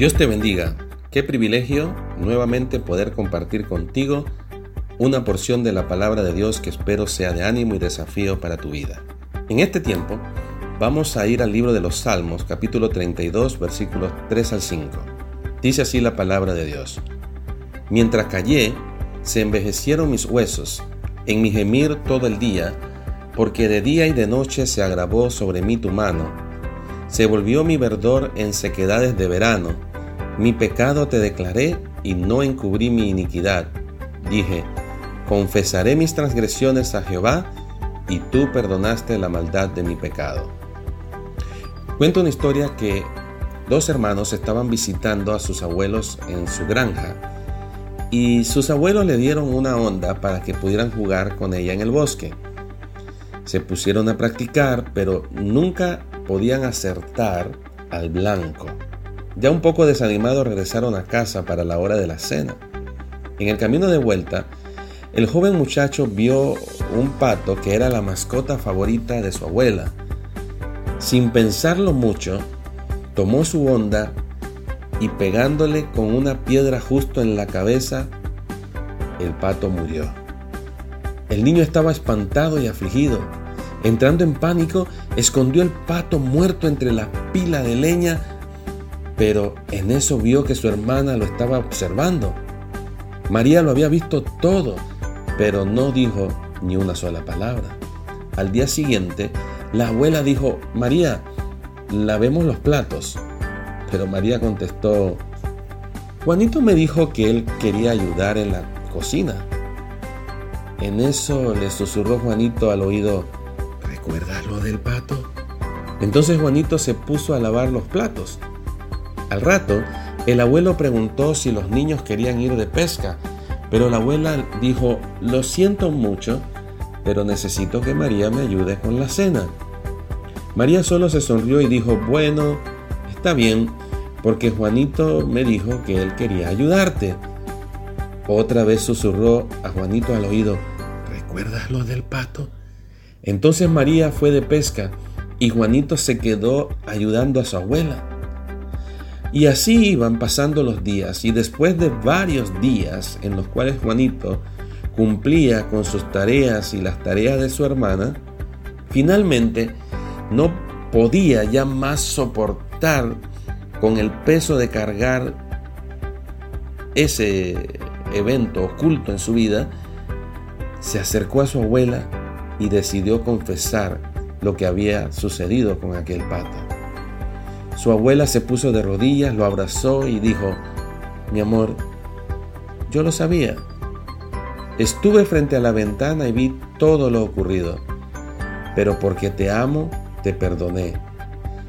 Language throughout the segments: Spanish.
Dios te bendiga. Qué privilegio nuevamente poder compartir contigo una porción de la palabra de Dios que espero sea de ánimo y desafío para tu vida. En este tiempo vamos a ir al libro de los Salmos, capítulo 32, versículos 3 al 5. Dice así la palabra de Dios. Mientras callé, se envejecieron mis huesos, en mi gemir todo el día, porque de día y de noche se agravó sobre mí tu mano. Se volvió mi verdor en sequedades de verano mi pecado te declaré y no encubrí mi iniquidad. Dije, confesaré mis transgresiones a Jehová y tú perdonaste la maldad de mi pecado. Cuento una historia que dos hermanos estaban visitando a sus abuelos en su granja y sus abuelos le dieron una onda para que pudieran jugar con ella en el bosque. Se pusieron a practicar, pero nunca podían acertar al blanco. Ya un poco desanimados regresaron a casa para la hora de la cena. En el camino de vuelta, el joven muchacho vio un pato que era la mascota favorita de su abuela. Sin pensarlo mucho, tomó su onda y pegándole con una piedra justo en la cabeza, el pato murió. El niño estaba espantado y afligido. Entrando en pánico, escondió el pato muerto entre la pila de leña pero en eso vio que su hermana lo estaba observando. María lo había visto todo, pero no dijo ni una sola palabra. Al día siguiente, la abuela dijo, María, lavemos los platos. Pero María contestó, Juanito me dijo que él quería ayudar en la cocina. En eso le susurró Juanito al oído, ¿recuerdas lo del pato? Entonces Juanito se puso a lavar los platos. Al rato, el abuelo preguntó si los niños querían ir de pesca, pero la abuela dijo, lo siento mucho, pero necesito que María me ayude con la cena. María solo se sonrió y dijo, bueno, está bien, porque Juanito me dijo que él quería ayudarte. Otra vez susurró a Juanito al oído, ¿recuerdas lo del pato? Entonces María fue de pesca y Juanito se quedó ayudando a su abuela. Y así iban pasando los días y después de varios días en los cuales Juanito cumplía con sus tareas y las tareas de su hermana, finalmente no podía ya más soportar con el peso de cargar ese evento oculto en su vida, se acercó a su abuela y decidió confesar lo que había sucedido con aquel pato. Su abuela se puso de rodillas, lo abrazó y dijo, mi amor, yo lo sabía. Estuve frente a la ventana y vi todo lo ocurrido, pero porque te amo, te perdoné.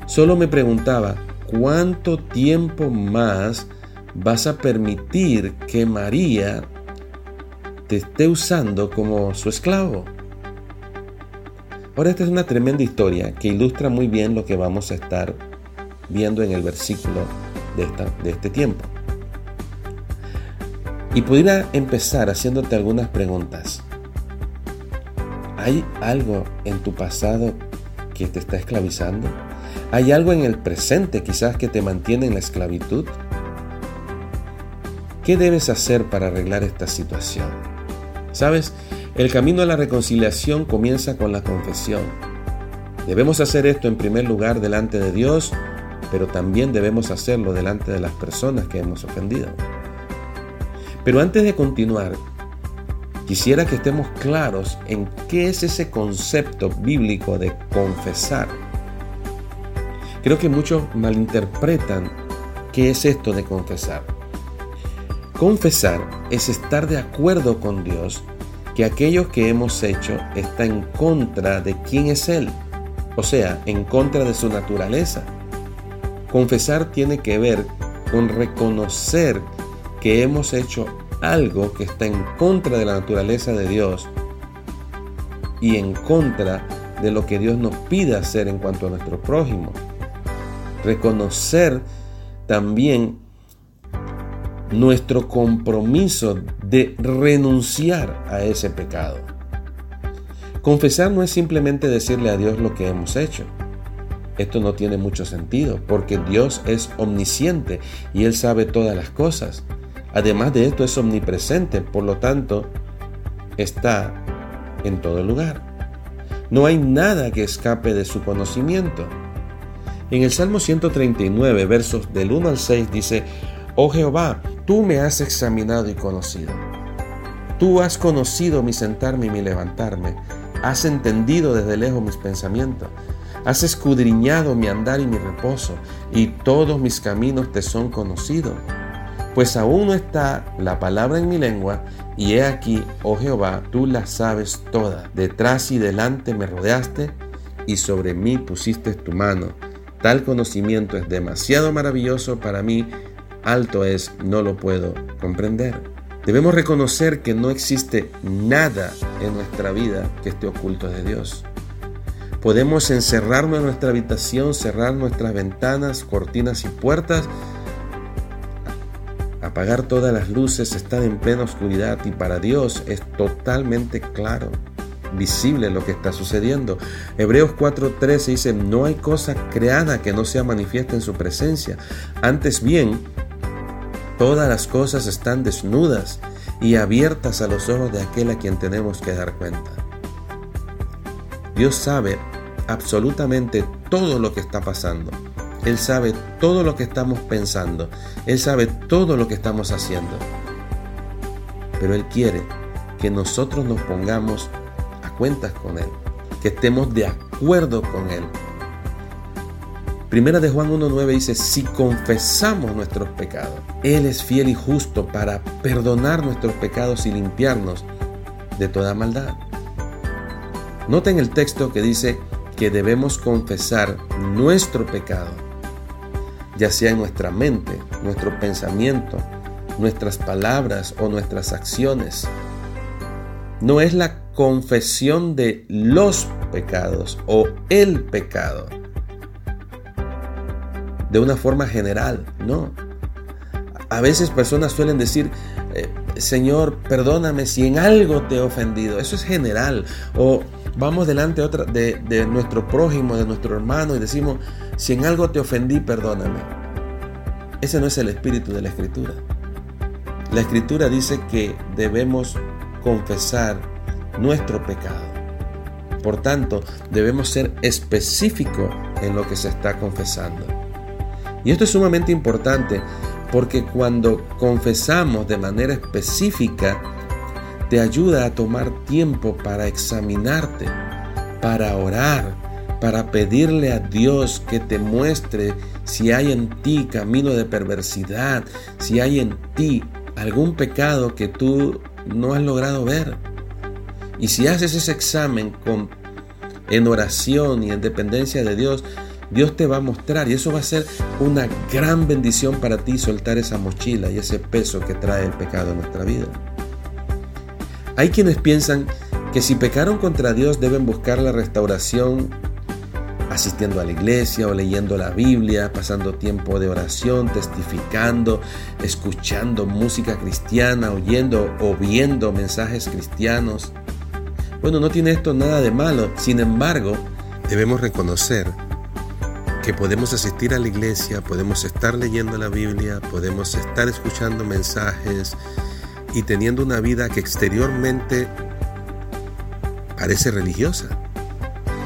Solo me preguntaba, ¿cuánto tiempo más vas a permitir que María te esté usando como su esclavo? Ahora esta es una tremenda historia que ilustra muy bien lo que vamos a estar viendo en el versículo de, esta, de este tiempo. Y pudiera empezar haciéndote algunas preguntas. ¿Hay algo en tu pasado que te está esclavizando? ¿Hay algo en el presente quizás que te mantiene en la esclavitud? ¿Qué debes hacer para arreglar esta situación? Sabes, el camino a la reconciliación comienza con la confesión. Debemos hacer esto en primer lugar delante de Dios pero también debemos hacerlo delante de las personas que hemos ofendido. Pero antes de continuar, quisiera que estemos claros en qué es ese concepto bíblico de confesar. Creo que muchos malinterpretan qué es esto de confesar. Confesar es estar de acuerdo con Dios que aquello que hemos hecho está en contra de quién es Él, o sea, en contra de su naturaleza Confesar tiene que ver con reconocer que hemos hecho algo que está en contra de la naturaleza de Dios y en contra de lo que Dios nos pide hacer en cuanto a nuestro prójimo. Reconocer también nuestro compromiso de renunciar a ese pecado. Confesar no es simplemente decirle a Dios lo que hemos hecho esto no tiene mucho sentido, porque Dios es omnisciente y Él sabe todas las cosas. Además de esto es omnipresente, por lo tanto, está en todo lugar. No hay nada que escape de su conocimiento. En el Salmo 139, versos del 1 al 6 dice, Oh Jehová, tú me has examinado y conocido. Tú has conocido mi sentarme y mi levantarme. Has entendido desde lejos mis pensamientos. Has escudriñado mi andar y mi reposo, y todos mis caminos te son conocidos. Pues aún no está la palabra en mi lengua, y he aquí, oh Jehová, tú la sabes toda. Detrás y delante me rodeaste, y sobre mí pusiste tu mano. Tal conocimiento es demasiado maravilloso para mí, alto es, no lo puedo comprender. Debemos reconocer que no existe nada en nuestra vida que esté oculto de Dios. Podemos encerrarnos en nuestra habitación, cerrar nuestras ventanas, cortinas y puertas, apagar todas las luces, estar en plena oscuridad y para Dios es totalmente claro, visible lo que está sucediendo. Hebreos 4:13 dice, no hay cosa creada que no sea manifiesta en su presencia. Antes bien, todas las cosas están desnudas y abiertas a los ojos de aquel a quien tenemos que dar cuenta. Dios sabe absolutamente todo lo que está pasando. Él sabe todo lo que estamos pensando. Él sabe todo lo que estamos haciendo. Pero Él quiere que nosotros nos pongamos a cuentas con Él, que estemos de acuerdo con Él. Primera de Juan 1.9 dice, si confesamos nuestros pecados, Él es fiel y justo para perdonar nuestros pecados y limpiarnos de toda maldad. Noten el texto que dice que debemos confesar nuestro pecado, ya sea en nuestra mente, nuestro pensamiento, nuestras palabras o nuestras acciones. No es la confesión de los pecados o el pecado de una forma general, no. A veces personas suelen decir, eh, Señor, perdóname si en algo te he ofendido. Eso es general. O vamos delante otra, de, de nuestro prójimo, de nuestro hermano y decimos, si en algo te ofendí, perdóname. Ese no es el espíritu de la escritura. La escritura dice que debemos confesar nuestro pecado. Por tanto, debemos ser específicos en lo que se está confesando. Y esto es sumamente importante porque cuando confesamos de manera específica, te ayuda a tomar tiempo para examinarte, para orar, para pedirle a Dios que te muestre si hay en ti camino de perversidad, si hay en ti algún pecado que tú no has logrado ver. Y si haces ese examen con, en oración y en dependencia de Dios, Dios te va a mostrar y eso va a ser una gran bendición para ti soltar esa mochila y ese peso que trae el pecado en nuestra vida. Hay quienes piensan que si pecaron contra Dios deben buscar la restauración asistiendo a la iglesia o leyendo la Biblia, pasando tiempo de oración, testificando, escuchando música cristiana, oyendo o viendo mensajes cristianos. Bueno, no tiene esto nada de malo, sin embargo, debemos reconocer que podemos asistir a la iglesia, podemos estar leyendo la Biblia, podemos estar escuchando mensajes, y teniendo una vida que exteriormente parece religiosa.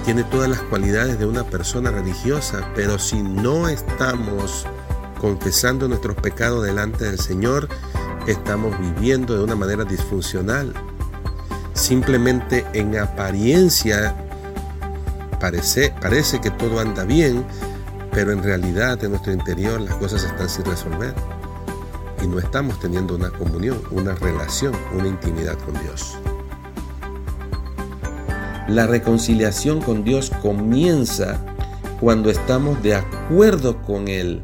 Tiene todas las cualidades de una persona religiosa, pero si no estamos confesando nuestros pecados delante del Señor, estamos viviendo de una manera disfuncional. Simplemente en apariencia parece, parece que todo anda bien, pero en realidad en nuestro interior las cosas están sin resolver y no estamos teniendo una comunión, una relación, una intimidad con Dios. La reconciliación con Dios comienza cuando estamos de acuerdo con Él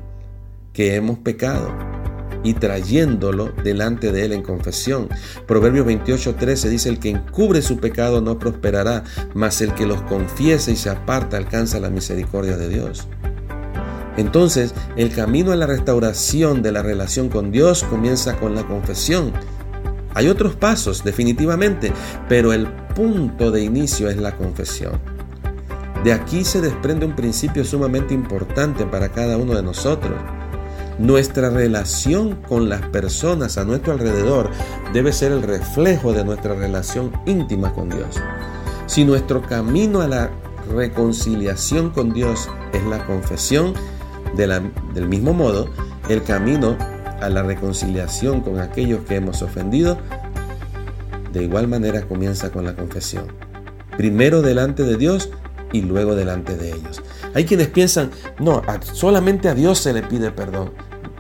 que hemos pecado y trayéndolo delante de Él en confesión. Proverbios 28:13 dice, el que encubre su pecado no prosperará, mas el que los confiesa y se aparta alcanza la misericordia de Dios. Entonces, el camino a la restauración de la relación con Dios comienza con la confesión. Hay otros pasos, definitivamente, pero el punto de inicio es la confesión. De aquí se desprende un principio sumamente importante para cada uno de nosotros. Nuestra relación con las personas a nuestro alrededor debe ser el reflejo de nuestra relación íntima con Dios. Si nuestro camino a la reconciliación con Dios es la confesión, del mismo modo, el camino a la reconciliación con aquellos que hemos ofendido, de igual manera comienza con la confesión. Primero delante de Dios y luego delante de ellos. Hay quienes piensan, no, solamente a Dios se le pide perdón.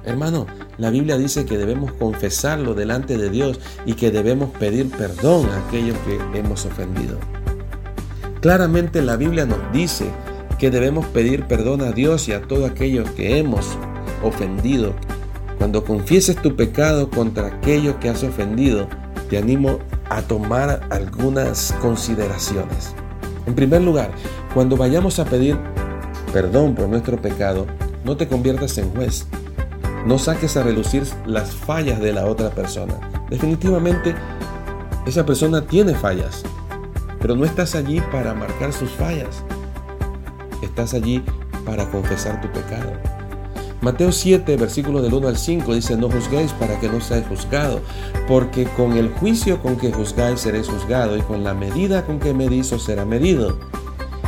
Hermano, la Biblia dice que debemos confesarlo delante de Dios y que debemos pedir perdón a aquellos que hemos ofendido. Claramente la Biblia nos dice que debemos pedir perdón a Dios y a todos aquellos que hemos ofendido. Cuando confieses tu pecado contra aquello que has ofendido, te animo a tomar algunas consideraciones. En primer lugar, cuando vayamos a pedir perdón por nuestro pecado, no te conviertas en juez. No saques a relucir las fallas de la otra persona. Definitivamente, esa persona tiene fallas, pero no estás allí para marcar sus fallas. Estás allí para confesar tu pecado. Mateo 7, versículo del 1 al 5 dice, no juzguéis para que no seáis juzgado, porque con el juicio con que juzgáis seréis juzgado, y con la medida con que medís os será medido.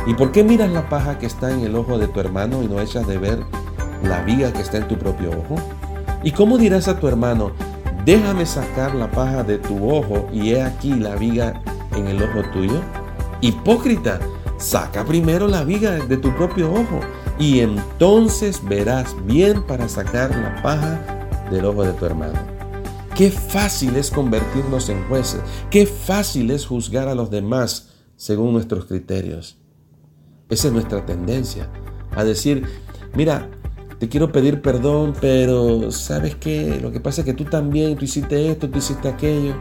¿Y por qué miras la paja que está en el ojo de tu hermano y no echas de ver la viga que está en tu propio ojo? ¿Y cómo dirás a tu hermano, déjame sacar la paja de tu ojo y he aquí la viga en el ojo tuyo? Hipócrita, saca primero la viga de tu propio ojo y entonces verás bien para sacar la paja del ojo de tu hermano. Qué fácil es convertirnos en jueces, qué fácil es juzgar a los demás según nuestros criterios. Esa es nuestra tendencia, a decir, mira, te quiero pedir perdón, pero ¿sabes qué? Lo que pasa es que tú también, tú hiciste esto, tú hiciste aquello.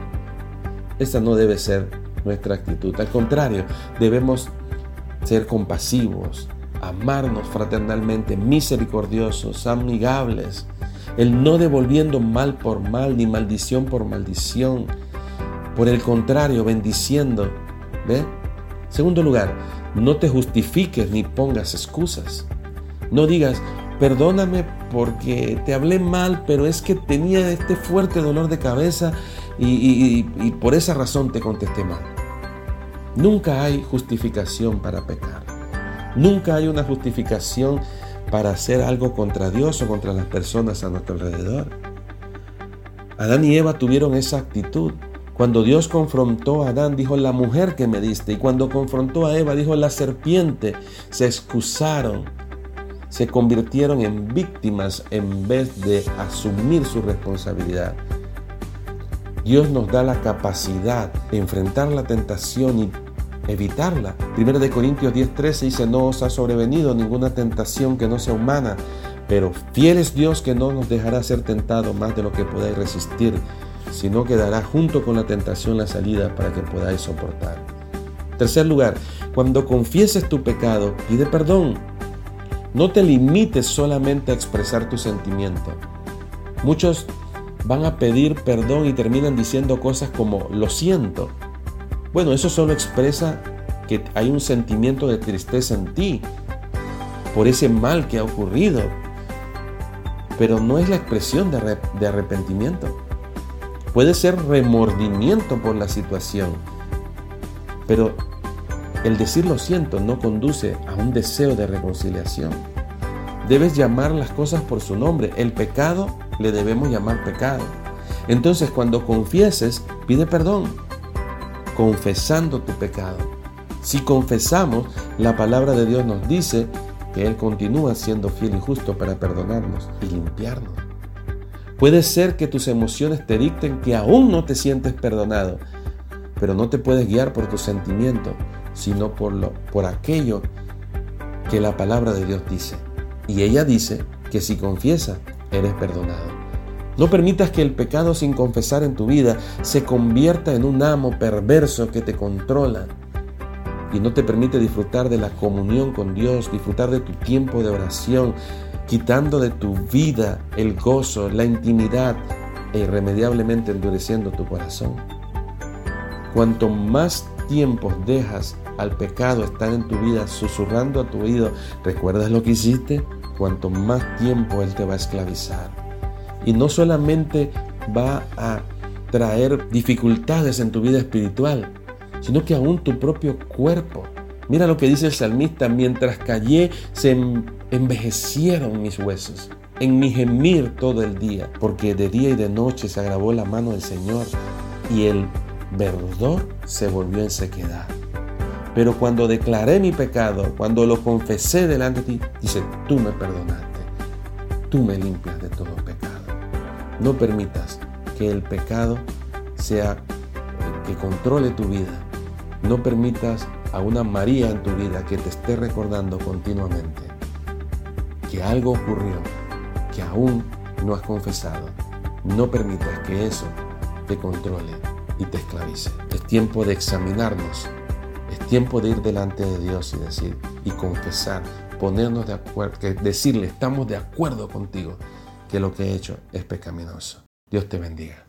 Esa no debe ser nuestra actitud. Al contrario, debemos ser compasivos, amarnos fraternalmente, misericordiosos, amigables, el no devolviendo mal por mal ni maldición por maldición. Por el contrario, bendiciendo. ¿Ve? Segundo lugar, no te justifiques ni pongas excusas. No digas, perdóname porque te hablé mal, pero es que tenía este fuerte dolor de cabeza y, y por esa razón te contesté mal. Nunca hay justificación para pecar. Nunca hay una justificación para hacer algo contra Dios o contra las personas a nuestro alrededor. Adán y Eva tuvieron esa actitud. Cuando Dios confrontó a Adán, dijo, la mujer que me diste. Y cuando confrontó a Eva, dijo, la serpiente. Se excusaron, se convirtieron en víctimas en vez de asumir su responsabilidad. Dios nos da la capacidad de enfrentar la tentación y evitarla. Primero de Corintios 10:13 dice, no os ha sobrevenido ninguna tentación que no sea humana, pero fiel es Dios que no nos dejará ser tentado más de lo que podáis resistir, sino que dará junto con la tentación la salida para que podáis soportar. Tercer lugar, cuando confieses tu pecado, pide perdón. No te limites solamente a expresar tu sentimiento. Muchos van a pedir perdón y terminan diciendo cosas como lo siento bueno, eso solo expresa que hay un sentimiento de tristeza en ti por ese mal que ha ocurrido, pero no es la expresión de, arrepentimiento. Puede ser remordimiento por la situación, pero el decir lo siento no conduce a un deseo de reconciliación. Debes llamar las cosas por su nombre. El pecado le debemos llamar pecado. Entonces cuando confieses, pide perdón confesando tu pecado. Si confesamos, la palabra de Dios nos dice que Él continúa siendo fiel y justo para perdonarnos y limpiarnos. Puede ser que tus emociones te dicten que aún no te sientes perdonado, pero no te puedes guiar por tus sentimientos, sino por, lo, por aquello que la palabra de Dios dice. Y ella dice que si confiesas, eres perdonado. No permitas que el pecado sin confesar en tu vida se convierta en un amo perverso que te controla y no te permite disfrutar de la comunión con Dios, disfrutar de tu tiempo de oración, quitando de tu vida el gozo, la intimidad e irremediablemente endureciendo tu corazón. Cuanto más tiempo dejas al pecado estar en tu vida susurrando a tu oído, ¿recuerdas lo que hiciste? Cuanto más tiempo Él te va a esclavizar. Y no solamente va a traer dificultades en tu vida espiritual, sino que aún tu propio cuerpo. Mira lo que dice el salmista, mientras callé se envejecieron mis huesos en mi gemir todo el día, porque de día y de noche se agravó la mano del Señor y el verdor se volvió en sequedad. Pero cuando declaré mi pecado, cuando lo confesé delante de ti, dice, tú me perdonaste, tú me limpias de todo. No permitas que el pecado sea que controle tu vida. No permitas a una María en tu vida que te esté recordando continuamente que algo ocurrió que aún no has confesado. No permitas que eso te controle y te esclavice. Es tiempo de examinarnos. Es tiempo de ir delante de Dios y decir y confesar, ponernos de acuerdo, decirle, estamos de acuerdo contigo que lo que he hecho es pecaminoso. Dios te bendiga.